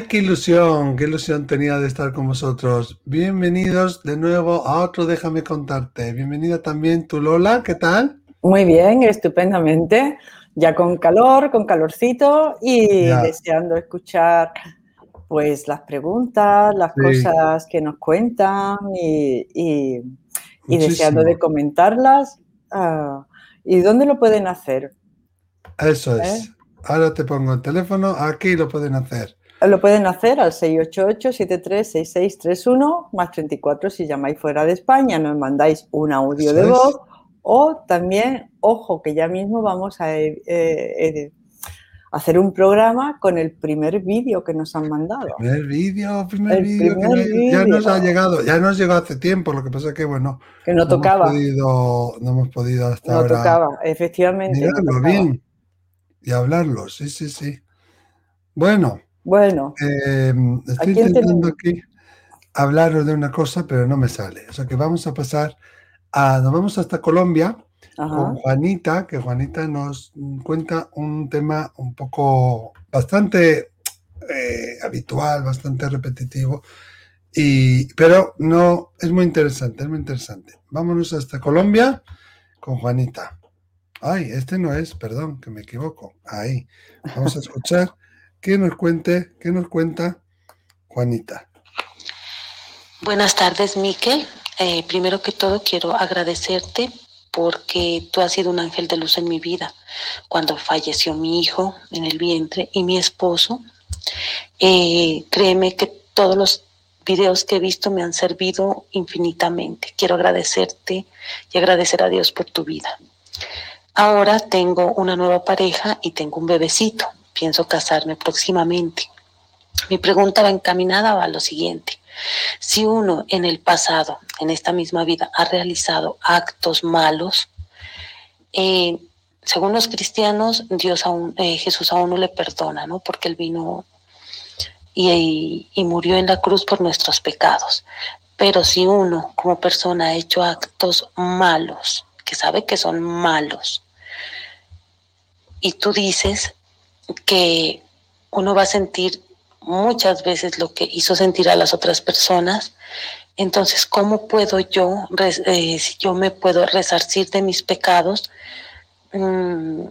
Ay, qué ilusión, qué ilusión tenía de estar con vosotros. Bienvenidos de nuevo a otro Déjame contarte. Bienvenida también tú, Lola, ¿qué tal? Muy bien, estupendamente. Ya con calor, con calorcito y deseando escuchar pues las preguntas, las cosas que nos cuentan y, deseando de comentarlas. Ah, ¿Y dónde lo pueden hacer? Eso es. ¿Eh? Ahora te pongo el teléfono, aquí lo pueden hacer. Lo pueden hacer al 688-736631 más 34 si llamáis fuera de España, nos mandáis un audio de voz o también, ojo, que ya mismo vamos a eh, eh, hacer un programa con el primer vídeo que nos han mandado. Primer vídeo, primer vídeo, ya nos ha llegado, ya nos llegó hace tiempo, lo que pasa es que, bueno, que no, tocaba. no hemos podido hasta ahora. No tocaba, efectivamente. bien y hablarlo, sí, sí, sí. Bueno, bueno, eh, estoy intentando aquí hablaros de una cosa, pero no me sale. O sea que vamos a pasar a, nos vamos hasta Colombia con Juanita, que Juanita nos cuenta un tema un poco bastante eh, habitual, bastante repetitivo, y, pero no, es muy interesante, es muy interesante. Vámonos hasta Colombia con Juanita. Ay, este no es, perdón, que me equivoco. Ahí. Vamos a escuchar que nos cuente, que nos cuenta Juanita. Buenas tardes, Miquel. Eh, primero que todo, quiero agradecerte porque tú has sido un ángel de luz en mi vida. Cuando falleció mi hijo en el vientre y mi esposo, eh, créeme que todos los videos que he visto me han servido infinitamente. Quiero agradecerte y agradecer a Dios por tu vida. Ahora tengo una nueva pareja y tengo un bebecito pienso casarme próximamente. Mi pregunta va encaminada a lo siguiente. Si uno en el pasado, en esta misma vida, ha realizado actos malos, eh, según los cristianos, Dios aún, eh, Jesús a uno le perdona, ¿no? Porque él vino y, y murió en la cruz por nuestros pecados. Pero si uno como persona ha hecho actos malos, que sabe que son malos, y tú dices que uno va a sentir muchas veces lo que hizo sentir a las otras personas. Entonces, ¿cómo puedo yo, eh, si yo me puedo resarcir de mis pecados? Mm,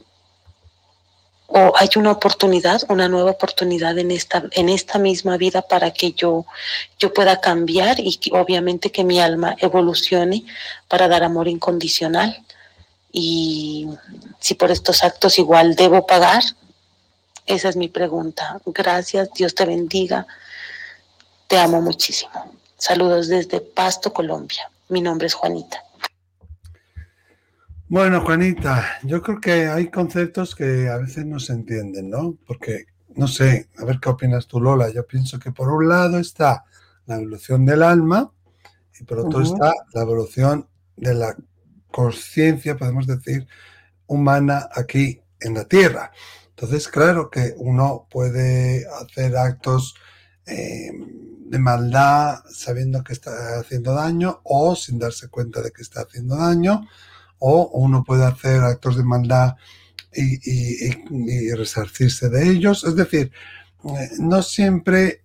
o hay una oportunidad, una nueva oportunidad en esta, en esta misma vida para que yo, yo pueda cambiar y obviamente que mi alma evolucione para dar amor incondicional. Y si por estos actos igual debo pagar, esa es mi pregunta. Gracias, Dios te bendiga. Te amo muchísimo. Saludos desde Pasto, Colombia. Mi nombre es Juanita. Bueno, Juanita, yo creo que hay conceptos que a veces no se entienden, ¿no? Porque, no sé, a ver qué opinas tú, Lola. Yo pienso que por un lado está la evolución del alma y por otro está la evolución de la conciencia, podemos decir, humana aquí en la Tierra. Entonces, claro que uno puede hacer actos eh, de maldad sabiendo que está haciendo daño o sin darse cuenta de que está haciendo daño, o uno puede hacer actos de maldad y, resarcirse de ellos. Es decir, eh, no siempre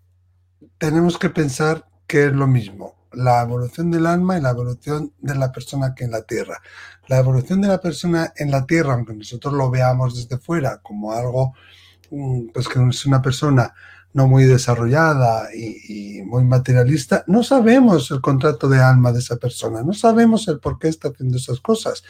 tenemos que pensar que es lo mismo la evolución del alma y la evolución de la persona que en la Tierra. La evolución de la persona en la Tierra, aunque nosotros lo veamos desde fuera como algo, mm, pues que es una persona no muy desarrollada y, muy materialista, no sabemos el contrato de alma de esa persona, no sabemos el por qué está haciendo esas cosas.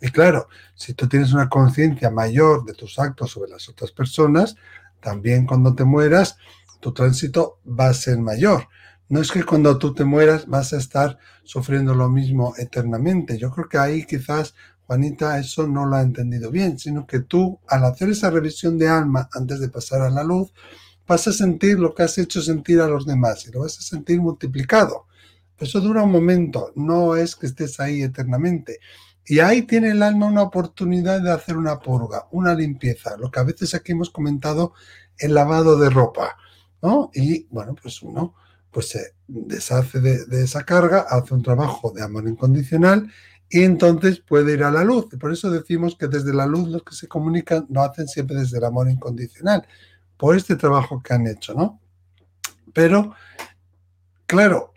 Y claro, si tú tienes una conciencia mayor de tus actos sobre las otras personas, también cuando te mueras, tu tránsito va a ser mayor. No es que cuando tú te mueras vas a estar sufriendo lo mismo eternamente. Yo creo que ahí quizás Juanita eso no lo ha entendido bien, sino que tú al hacer esa revisión de alma antes de pasar a la luz, vas a sentir lo que has hecho sentir a los demás y lo vas a sentir multiplicado. Eso dura un momento, no es que estés ahí eternamente. Y ahí tiene el alma una oportunidad de hacer una purga, una limpieza, lo que a veces aquí hemos comentado, el lavado de ropa, ¿no? Y bueno, pues uno pues se deshace de, esa carga, hace un trabajo de amor incondicional y entonces puede ir a la luz. Por eso decimos que desde la luz los que se comunican lo hacen siempre desde el amor incondicional, por este trabajo que han hecho, ¿no? Pero, claro,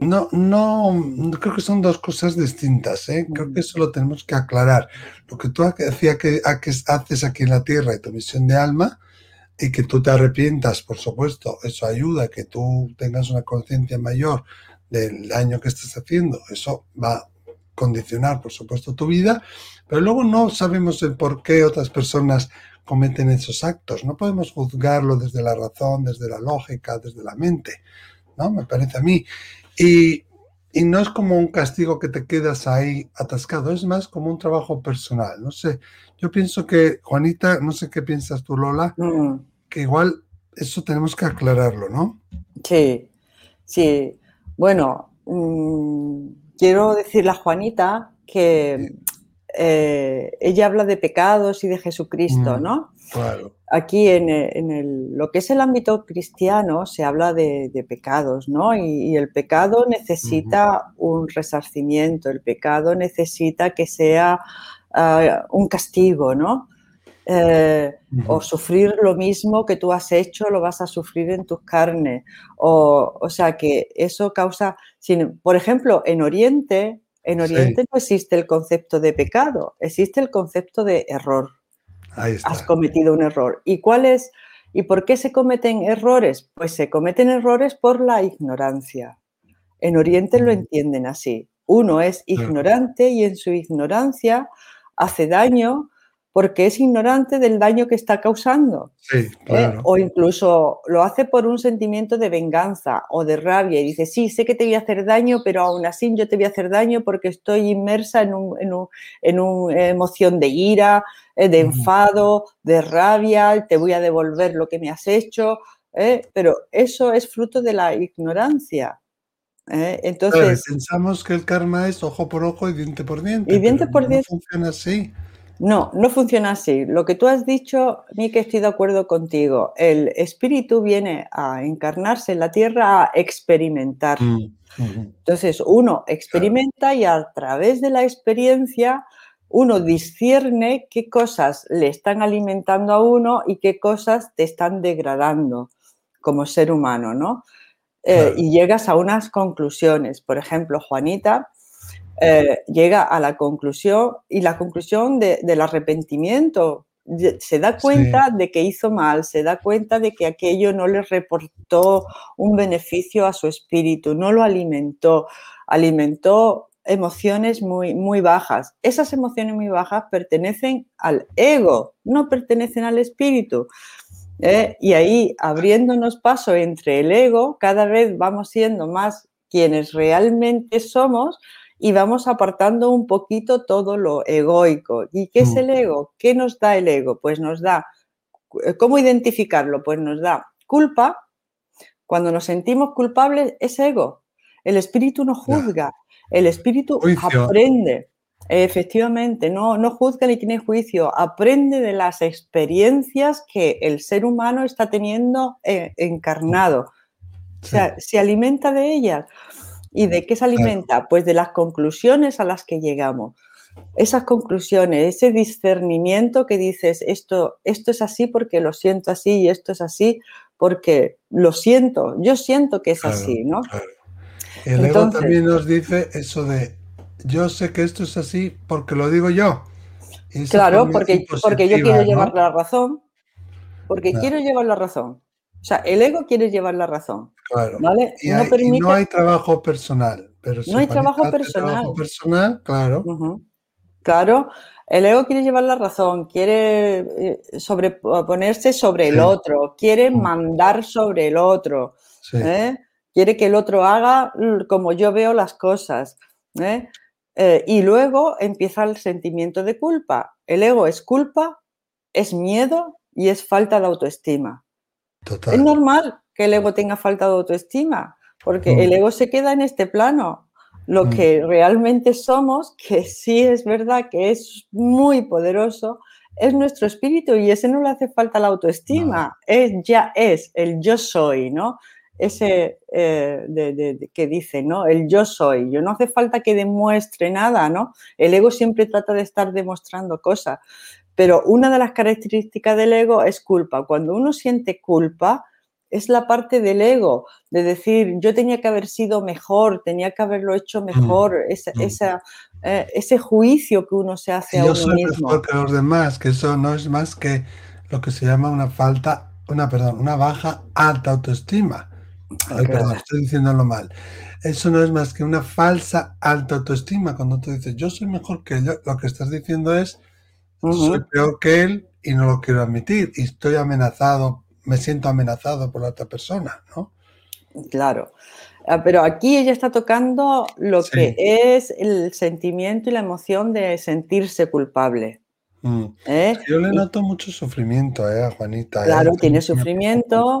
no, no, creo que son dos cosas distintas. ¿eh? Creo que eso lo tenemos que aclarar. Lo que tú decías que, haces aquí en la tierra y tu misión de alma, y que tú te arrepientas, por supuesto, eso ayuda a que tú tengas una conciencia mayor del daño que estás haciendo. Eso va a condicionar, por supuesto, tu vida, pero luego no sabemos el por qué otras personas cometen esos actos. No podemos juzgarlo desde la razón, desde la lógica, desde la mente, ¿no? Me parece a mí. Y, no es como un castigo que te quedas ahí atascado, es más como un trabajo personal. No sé, yo pienso que, Juanita, no sé qué piensas tú, Lola, mm. Que igual eso tenemos que aclararlo, ¿no? Sí, sí. Bueno, mm, quiero decirle a Juanita que eh, ella habla de pecados y de Jesucristo, mm, ¿no? Claro. Aquí en, lo que es el ámbito cristiano se habla de, pecados, ¿no? Y, el pecado necesita un resarcimiento, el pecado necesita que sea ah, un castigo, ¿no? Eh, o sufrir lo mismo que tú has hecho, lo vas a sufrir en tus carnes. O, o sea que eso causa, por ejemplo, en Oriente en Oriente no existe el concepto de pecado, existe el concepto de error. Ahí está. Has cometido un error. ¿Y cuál es? ¿Y por qué se cometen errores? Pues se cometen errores por la ignorancia. En Oriente lo entienden así. Uno es ignorante y en su ignorancia hace daño porque es ignorante del daño que está causando. Sí, ¿eh? claro. O incluso lo hace por un sentimiento de venganza o de rabia y dice, sí, sé que te voy a hacer daño, pero aún así yo te voy a hacer daño porque estoy inmersa en, una emoción de ira, eh, de enfado, de rabia, te voy a devolver lo que me has hecho. ¿eh? Pero eso es fruto de la ignorancia. Entonces, pensamos que el karma es ojo por ojo y diente por diente. Y diente por diente. No funciona así. No, no funciona así. Lo que tú has dicho, que estoy de acuerdo contigo. El espíritu viene a encarnarse en la tierra a experimentar. Mm, Entonces, uno experimenta y a través de la experiencia uno discierne qué cosas le están alimentando a uno y qué cosas te están degradando como ser humano, ¿no? Eh, y llegas a unas conclusiones. Por ejemplo, Juanita eh, llega a la conclusión y la conclusión del arrepentimiento. Se da cuenta de que hizo mal, se da cuenta de que aquello no le reportó un beneficio a su espíritu, no lo alimentó, alimentó emociones muy, muy bajas. Esas emociones muy bajas pertenecen al ego, no pertenecen al espíritu. ¿eh? Y ahí, abriéndonos paso entre el ego, cada vez vamos siendo más quienes realmente somos, y vamos apartando un poquito todo lo egoico. ¿Y qué es el ego? ¿Qué nos da el ego? Pues nos da, eh, ¿cómo identificarlo? Pues nos da culpa. Cuando nos sentimos culpables es ego. El espíritu no juzga, el espíritu aprende. Efectivamente, no, no juzga ni tiene juicio, aprende de las experiencias que el ser humano está teniendo eh, encarnado. O sea, se alimenta de ellas. ¿Y de qué se alimenta? Pues de las conclusiones a las que llegamos. Esas conclusiones, ese discernimiento que dices, esto, esto es así porque lo siento así y esto es así porque lo siento, yo siento que es así, ¿no? El ego también nos dice eso de, yo sé que esto es así porque lo digo yo. Claro, porque, porque yo quiero llevar la razón, porque quiero llevar la razón. O sea, el ego quiere llevar la razón. Claro. ¿vale? Y, no, hay, trabajo personal. Pero no hay trabajo personal. trabajo personal. claro. Claro, el ego quiere llevar la razón, quiere eh, sobreponerse sobre el otro, quiere mandar sobre el otro, ¿eh? quiere que el otro haga como yo veo las cosas. ¿eh? y luego empieza el sentimiento de culpa. El ego es culpa, es miedo y es falta de autoestima. Es normal que el ego tenga falta de autoestima, porque el ego se queda en este plano. Lo mm. que realmente somos, que sí es verdad que es muy poderoso, es nuestro espíritu y ese no le hace falta la autoestima, es, ya es el yo soy, ¿no? Ese eh, que dice, ¿no? El yo soy, yo no hace falta que demuestre nada, ¿no? El ego siempre trata de estar demostrando cosas, pero una de las características del ego es culpa. Cuando uno siente culpa, es la parte del ego, de decir, yo tenía que haber sido mejor, tenía que haberlo hecho mm, mejor, mm. Eh, ese juicio que uno se hace a uno soy mismo. mejor que los demás, que eso no es más que lo que se llama una falta, una, perdón, una baja alta autoestima. Ay, perdón, estoy diciéndolo mal. Eso no es más que una falsa alta autoestima. Cuando tú dices, yo soy mejor que él, lo que estás diciendo es, soy peor que él y no lo quiero admitir. Y estoy amenazado, me siento amenazado por la otra persona, ¿no? Claro. Ah, pero aquí ella está tocando lo que es el sentimiento y la emoción de sentirse culpable. Mm. ¿Eh? Yo le noto mucho sufrimiento ¿eh, a Juanita. ¿eh? Claro, tiene sufrimiento.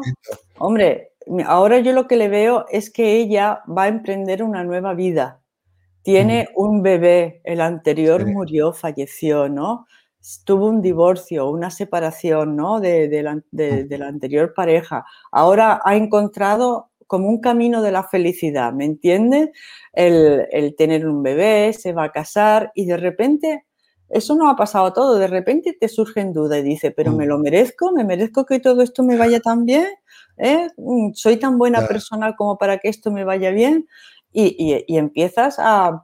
Hombre, ahora yo lo que le veo es que ella va a emprender una nueva vida. Tiene mm. un bebé, el anterior murió, falleció, ¿no? Tuvo un divorcio, una separación, ¿no? De, de, la, de mm. la anterior pareja. Ahora ha encontrado como un camino de la felicidad, ¿me entiendes? El, tener un bebé, se va a casar y de repente, eso no ha pasado todo, de repente te surge en duda y dice, pero me mm. lo merezco, me merezco que todo esto me vaya tan bien, ¿Eh? Mm, soy tan buena persona como para que esto me vaya bien y, empiezas a,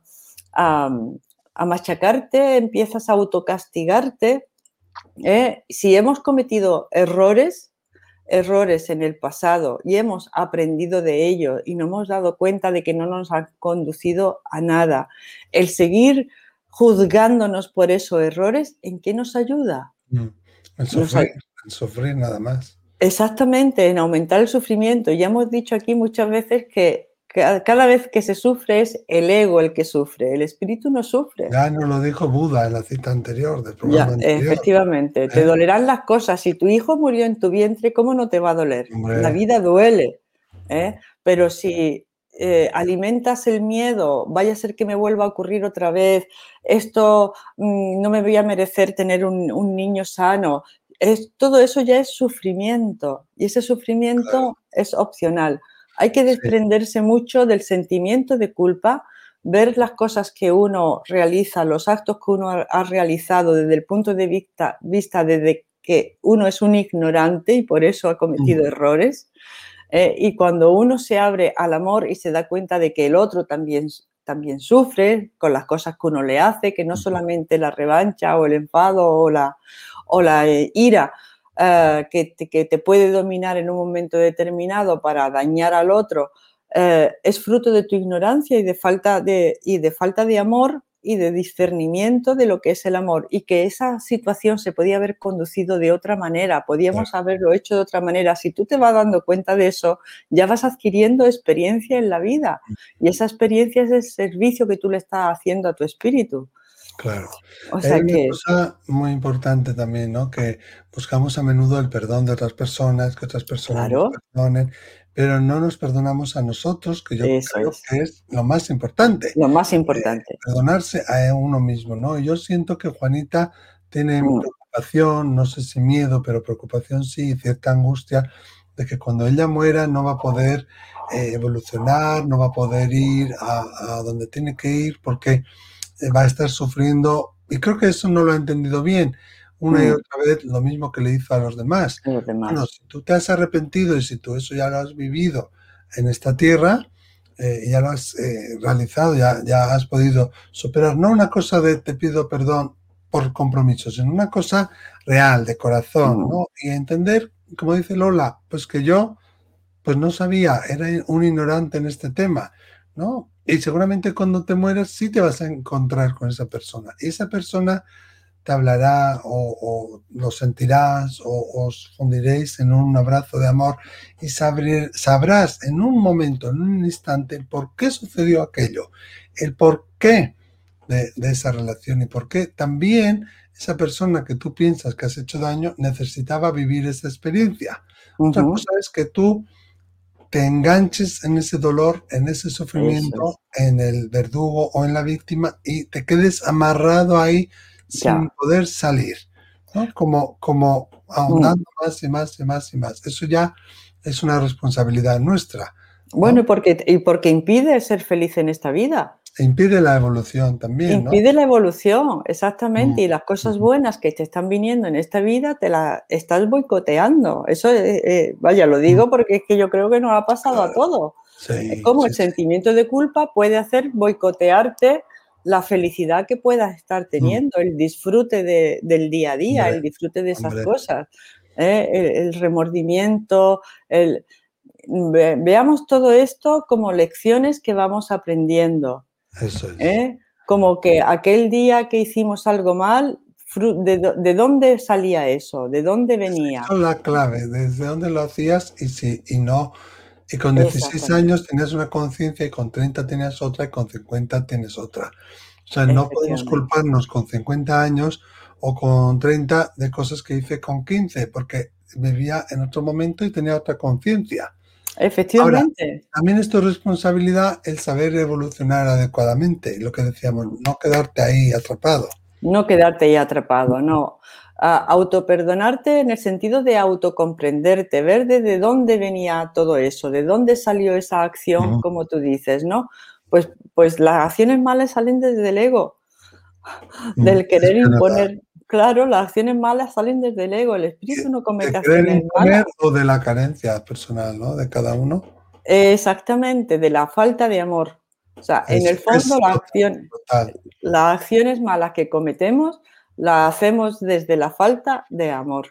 a, machacarte, empiezas a autocastigarte. ¿eh? Si hemos cometido errores, errores en el pasado y hemos aprendido de ello y no hemos dado cuenta de que no nos han conducido a nada, el seguir juzgándonos por esos errores, ¿en qué nos ayuda? Mm, en sufrir, en sufrir nada más. Exactamente, en aumentar el sufrimiento. Ya hemos dicho aquí muchas veces que cada vez que se sufre es el ego el que sufre, el espíritu no sufre. Ya nos lo dijo Buda en la cita anterior del programa Efectivamente, te ¿Eh? dolerán las cosas. Si tu hijo murió en tu vientre, ¿cómo no te va a doler? La vida duele. ¿eh? Pero si eh, alimentas el miedo, vaya a ser que me vuelva a ocurrir otra vez, esto mm, no me voy a merecer tener un, niño sano, es, todo eso ya es sufrimiento y ese sufrimiento es opcional. Hay que desprenderse mucho del sentimiento de culpa, ver las cosas que uno realiza, los actos que uno ha realizado desde el punto de vista, vista desde que uno es un ignorante y por eso ha cometido errores. Eh, y cuando uno se abre al amor y se da cuenta de que el otro también, también sufre con las cosas que uno le hace, que no solamente la revancha o el enfado o la, o la eh, ira eh, que, te, puede dominar en un momento determinado para dañar al otro, eh, es fruto de tu ignorancia y de, falta de, y de falta de amor y de discernimiento de lo que es el amor y que esa situación se podía haber conducido de otra manera, podíamos haberlo hecho de otra manera. Si tú te vas dando cuenta de eso, ya vas adquiriendo experiencia en la vida y esa experiencia es el servicio que tú le estás haciendo a tu espíritu. Claro. O sea Hay una cosa muy importante también, ¿no? Que buscamos a menudo el perdón de otras personas, que otras personas nos perdonen, pero no nos perdonamos a nosotros, que yo creo que es lo más importante. Lo más eh, importante. perdonarse a uno mismo, ¿no? Yo siento que Juanita tiene mm. preocupación, no sé si miedo, pero preocupación sí, cierta angustia de que cuando ella muera no va a poder eh, evolucionar, no va a poder ir a, a donde tiene que ir, porque va a estar sufriendo, y creo que eso no lo ha entendido bien, una y mm. otra vez lo mismo que le hizo a los demás. Bueno, si tú te has arrepentido y si tú eso ya lo has vivido en esta tierra, eh, ya lo has eh, realizado, ya, ya has podido superar, no una cosa de te pido perdón por compromiso, sino una cosa real, de corazón, mm. ¿no? Y entender, como dice Lola, pues que yo pues no sabía, era un ignorante en este tema, ¿no? Y seguramente cuando te mueras sí te vas a encontrar con esa persona. Esa persona te hablará o, lo sentirás o os fundiréis en un abrazo de amor y sabrás en un momento, en un instante, por qué sucedió aquello, el por qué de, esa relación y por qué también esa persona que tú piensas que has hecho daño necesitaba vivir esa experiencia. Otra cosa es que tú te enganches en ese dolor, en ese sufrimiento, en el verdugo o en la víctima y te quedes amarrado ahí sin poder salir, ¿no? Como, como ahondando mm. más y más y más y más. Eso ya es una responsabilidad nuestra. Bueno, y porque, y porque impide ser feliz en esta vida. Impide la evolución también. Impide la evolución, exactamente. Y las cosas buenas que te están viniendo en esta vida te las estás boicoteando. Eso, eh, vaya, lo digo porque es que yo creo que nos ha pasado a todos. es como el sentimiento de culpa puede hacer boicotearte la felicidad que puedas estar teniendo, el disfrute del día a día, el disfrute de esas cosas, ¿eh? el, remordimiento, el, veamos todo esto como lecciones que vamos aprendiendo. Eso es. ¿eh? Como que aquel día que hicimos algo mal, ¿de, dónde salía eso? ¿De dónde venía? Esa es la clave, desde dónde lo hacías y si y no. Y con 16 años tenías una conciencia y con 30 tenías otra y con 50 tienes otra. O sea, no podemos culparnos con 50 años o con 30 de cosas que hice con 15, porque vivía en otro momento y tenía otra conciencia. Efectivamente. también es tu responsabilidad el saber evolucionar adecuadamente, lo que decíamos, no quedarte ahí atrapado. No quedarte ahí atrapado, no. autoperdonarte en el sentido de autocomprenderte, ver de dónde venía todo eso, de dónde salió esa acción, como tú dices, ¿no? Pues, pues las acciones malas salen desde el ego, mm, del querer imponer. Claro, las acciones malas salen desde el ego, el espíritu no comete acciones malas. O de la carencia personal, ¿no? De cada uno. Exactamente, de la falta de amor. O sea, en el fondo las acciones malas que cometemos las hacemos desde la falta de amor.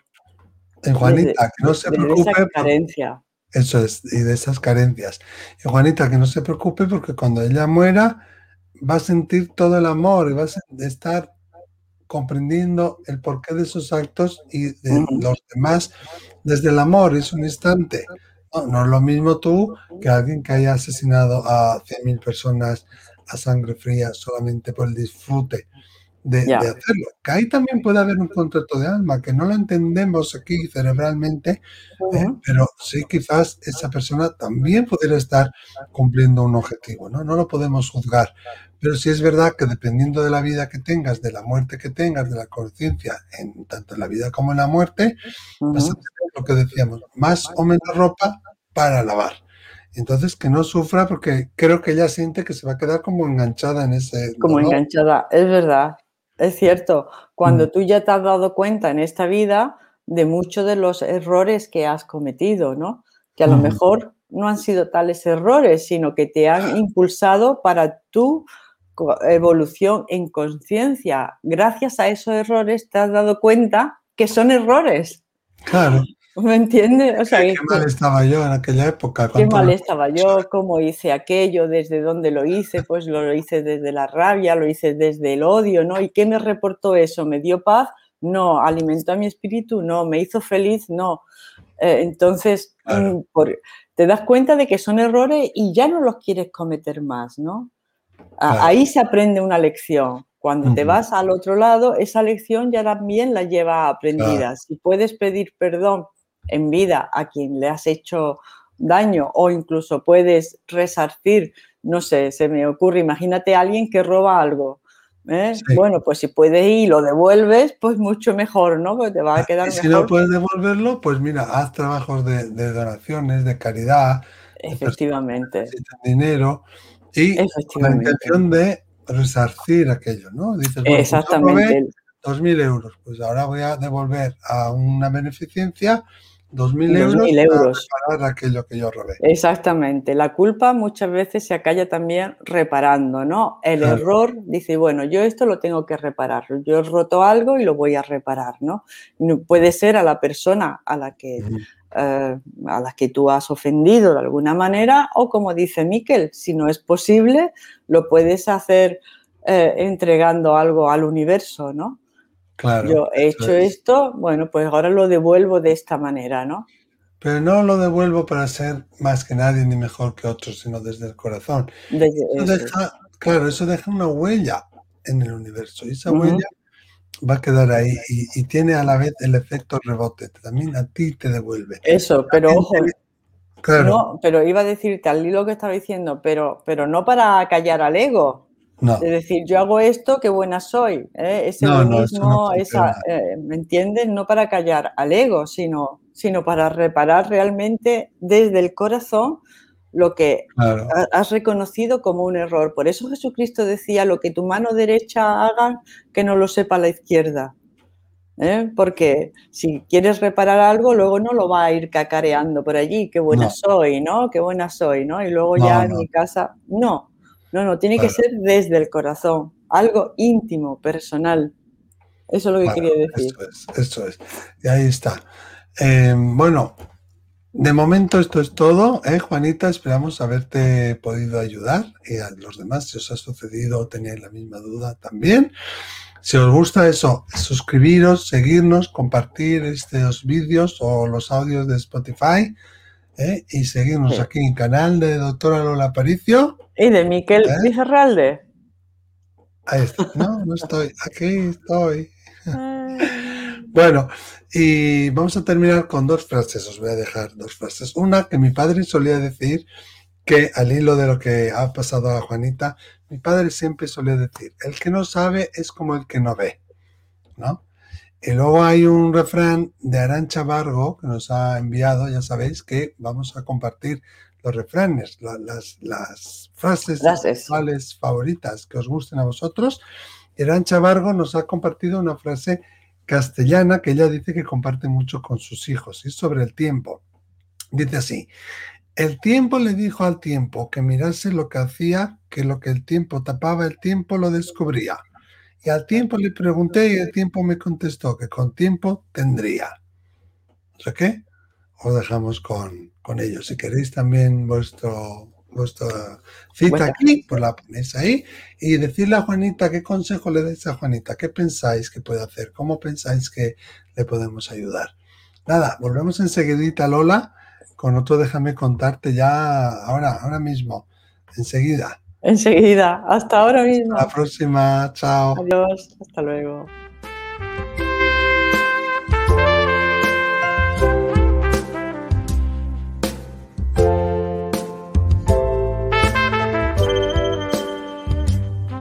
En Juanita, que no se preocupe. Esa carencia. Eso es, y de esas carencias. Y Juanita, que no se preocupe porque cuando ella muera va a sentir todo el amor y va a estar comprendiendo el porqué de esos actos y de los demás desde el amor, es un instante. No, es lo mismo tú que alguien que haya asesinado a 100.000 personas a sangre fría solamente por el disfrute de, hacerlo. Que ahí también puede haber un contrato de alma, que no lo entendemos aquí cerebralmente, eh, pero sí quizás esa persona también pudiera estar cumpliendo un objetivo, ¿no? No lo podemos juzgar. Pero sí es verdad que dependiendo de la vida que tengas, de la muerte que tengas, de la conciencia, en tanto en la vida como en la muerte, vas a tener lo que decíamos, más o menos ropa para lavar. Entonces, que no sufra porque creo que ella siente que se va a quedar como enganchada en ese... Como enganchada, es verdad. Es cierto, cuando tú ya te has dado cuenta en esta vida de muchos de los errores que has cometido, ¿no? Que a lo mejor no han sido tales errores, sino que te han impulsado para tu evolución en conciencia. Gracias a esos errores te has dado cuenta que son errores. Claro. ¿Me entiendes? O sea, qué, mal estaba yo en aquella época. Qué mal estaba yo, cómo hice aquello, desde dónde lo hice, pues lo hice desde la rabia, lo hice desde el odio, ¿no? ¿Y qué me reportó eso? ¿Me dio paz? No. ¿Alimentó a mi espíritu? No. ¿Me hizo feliz? No. Eh, entonces, mm, te das cuenta de que son errores y ya no los quieres cometer más, ¿no? Ahí se aprende una lección. Cuando te vas al otro lado, esa lección ya también la lleva aprendida. Si puedes pedir perdón en vida a quien le has hecho daño o incluso puedes resarcir, no sé, se me ocurre, imagínate a alguien que roba algo. ¿eh? Bueno, pues si puedes ir y lo devuelves, pues mucho mejor, ¿no? Pues te va a quedar si no puedes devolverlo, pues mira, haz trabajos de, donaciones, de caridad. Efectivamente. dinero y con la intención de resarcir aquello, ¿no? Dices, pues Exactamente. Pues 2.000 euros, pues ahora voy a devolver a una beneficencia 2.000 euros, euros para aquello que yo robé. Exactamente. La culpa muchas veces se acalla también reparando, ¿no? El error dice, bueno, yo esto lo tengo que reparar. Yo he roto algo y lo voy a reparar, ¿no? Puede ser a la persona a la que... Eh, a la que tú has ofendido de alguna manera o como dice Miquel, si no es posible, lo puedes hacer eh, entregando algo al universo, ¿no? Yo he hecho esto, bueno, pues ahora lo devuelvo de esta manera, ¿no? Pero no lo devuelvo para ser más que nadie ni mejor que otros, sino desde el corazón. claro, eso deja una huella en el universo y esa huella va a quedar ahí y, tiene a la vez el efecto rebote, también a ti te devuelve. Eso, pero ojo, claro. pero iba a decirte al hilo que estaba diciendo, pero, pero no para callar al ego, es decir, yo hago esto, qué buena soy. ¿eh? Ese mismo, esa, eh, ¿me entiendes? No para callar al ego, sino, sino para reparar realmente desde el corazón lo que has reconocido como un error. Por eso Jesucristo decía, lo que tu mano derecha haga, que no lo sepa la izquierda. ¿eh? Porque si quieres reparar algo, luego no lo va a ir cacareando por allí, qué buena soy, ¿no? Qué buena soy, ¿no? Y luego ya en mi casa, no, no, no, tiene que ser desde el corazón, algo íntimo, personal. Eso es lo que quería decir. Eso es, eso es. Y ahí está. Eh, bueno, de momento esto es todo, ¿eh, Juanita. Esperamos haberte podido ayudar y a los demás, si os ha sucedido o tenéis la misma duda también. Si os gusta eso, suscribiros, seguirnos, compartir estos vídeos o los audios de Spotify ¿eh? y seguirnos aquí en el canal de Doctora Lola Aparicio. Y de Miquel ¿Eh? Ahí está. No, no estoy. Aquí estoy. Bueno, y vamos a terminar con dos frases. Os voy a dejar dos frases. Una que mi padre solía decir que al hilo de lo que ha pasado a Juanita, mi padre siempre solía decir, el que no sabe es como el que no ve, ¿no? Y luego hay un refrán de Arancha Vargo que nos ha enviado, ya sabéis que vamos a compartir los refranes, las, las frases favoritas que os gusten a vosotros. Arancha Vargo nos ha compartido una frase castellana que ella dice que comparte mucho con sus hijos, y sobre el tiempo. Dice así, el tiempo le dijo al tiempo que mirase lo que hacía, que lo que el tiempo tapaba, el tiempo lo descubría. Y al tiempo le pregunté y el tiempo me contestó que con tiempo tendría. ¿O qué? Os dejamos con, con ellos. Si queréis también vuestro, vuestra cita aquí, pues la ponéis ahí. Y decirle a Juanita qué consejo le dais a Juanita, qué pensáis que puede hacer, cómo pensáis que le podemos ayudar. Nada, volvemos enseguidita, Lola con otro déjame contarte ya ahora, ahora mismo, enseguida. Enseguida, hasta ahora mismo. Hasta la próxima, chao. Adiós, hasta luego.